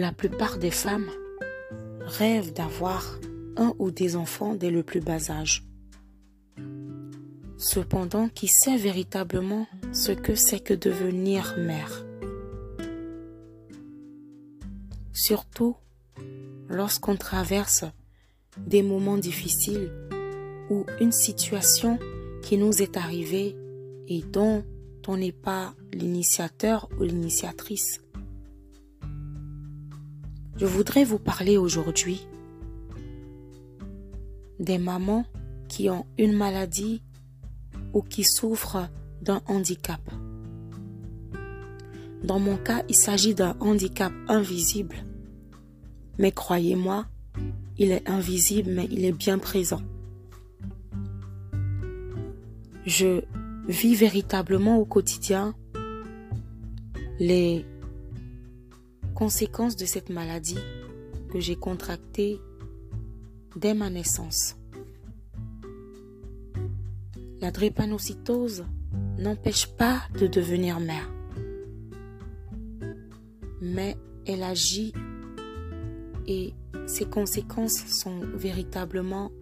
La plupart des femmes rêvent d'avoir un ou des enfants dès le plus bas âge. Cependant, qui sait véritablement ce que c'est que devenir mère? Surtout lorsqu'on traverse des moments difficiles ou une situation qui nous est arrivée et dont on n'est pas l'initiateur ou l'initiatrice. Je voudrais vous parler aujourd'hui des mamans qui ont une maladie ou qui souffrent d'un handicap. Dans mon cas, il s'agit d'un handicap invisible. Mais croyez-moi, il est invisible, mais il est bien présent. Je vis véritablement au quotidien les conséquences de cette maladie que j'ai contractée dès ma naissance. La drépanocytose n'empêche pas de devenir mère, mais elle agit et ses conséquences sont véritablement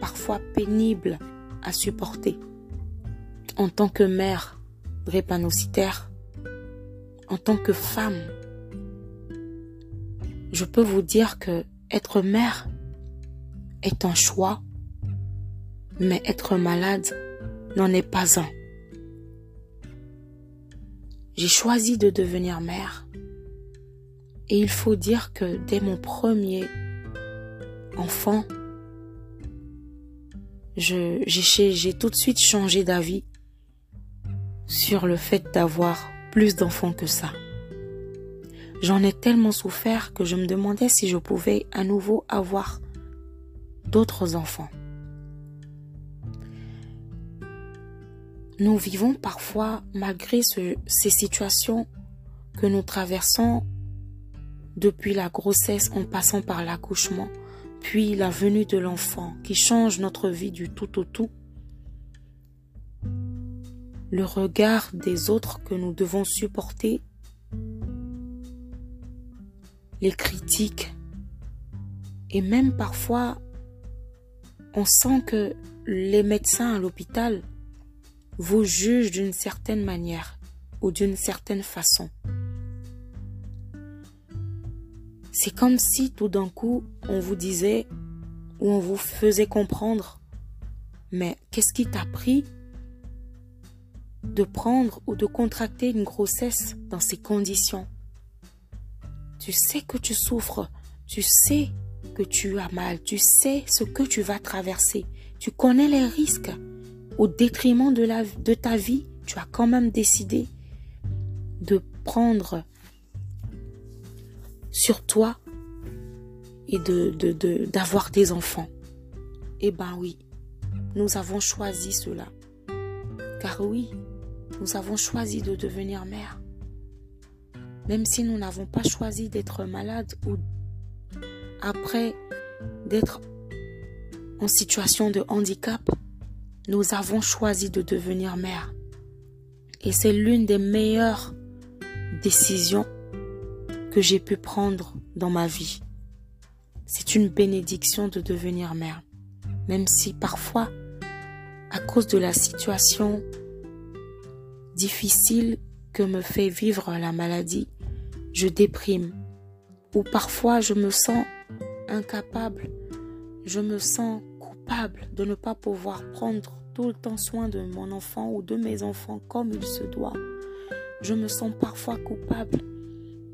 parfois pénibles à supporter. En tant que mère drépanocytaire, en tant que femme, je peux vous dire que être mère est un choix, mais être malade n'en est pas un. J'ai choisi de devenir mère et il faut dire que dès mon premier enfant, j'ai tout de suite changé d'avis sur le fait d'avoir plus d'enfants que ça. J'en ai tellement souffert que je me demandais si je pouvais à nouveau avoir d'autres enfants. Nous vivons parfois, malgré ces situations que nous traversons depuis la grossesse en passant par l'accouchement, puis la venue de l'enfant qui change notre vie du tout au tout, le regard des autres que nous devons supporter les critiques. Et même parfois, on sent que les médecins à l'hôpital vous jugent d'une certaine manière ou d'une certaine façon. C'est comme si tout d'un coup on vous disait ou on vous faisait comprendre, mais qu'est-ce qui t'a pris de prendre ou de contracter une grossesse dans ces conditions? Tu sais que tu souffres, tu sais que tu as mal, tu sais ce que tu vas traverser, tu connais les risques. Au détriment de, de ta vie, tu as quand même décidé de prendre sur toi et de, d'avoir des enfants. Eh ben oui, nous avons choisi cela. Car oui, nous avons choisi de devenir mère même si nous n'avons pas choisi d'être malades ou après d'être en situation de handicap, nous avons choisi de devenir mère. Et c'est l'une des meilleures décisions que j'ai pu prendre dans ma vie. C'est une bénédiction de devenir mère. Même si parfois, à cause de la situation difficile que me fait vivre la maladie, je déprime, ou parfois je me sens incapable, je me sens coupable de ne pas pouvoir prendre tout le temps soin de mon enfant ou de mes enfants comme il se doit. Je me sens parfois coupable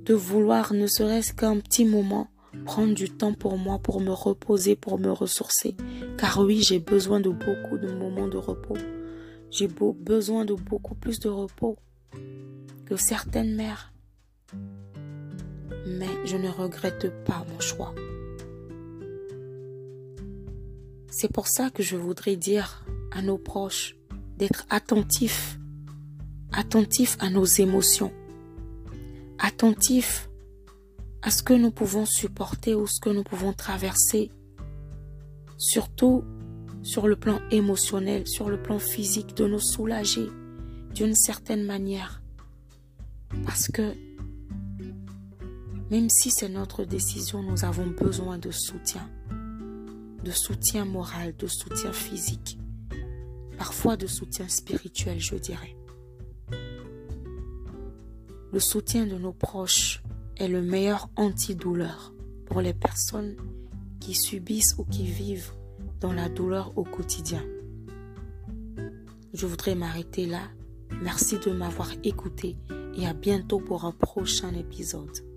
de vouloir ne serait-ce qu'un petit moment prendre du temps pour moi, pour me reposer, pour me ressourcer. Car oui, j'ai besoin de beaucoup de moments de repos. J'ai besoin de beaucoup plus de repos que certaines mères mais je ne regrette pas mon choix. C'est pour ça que je voudrais dire à nos proches d'être attentifs, attentifs à nos émotions, attentifs à ce que nous pouvons supporter ou ce que nous pouvons traverser, surtout sur le plan émotionnel, sur le plan physique, de nous soulager d'une certaine manière. Parce que Même si c'est notre décision, nous avons besoin de soutien. De soutien moral, de soutien physique. Parfois de soutien spirituel, je dirais. Le soutien de nos proches est le meilleur antidouleur pour les personnes qui subissent ou qui vivent dans la douleur au quotidien. Je voudrais m'arrêter là. Merci de m'avoir écouté et à bientôt pour un prochain épisode.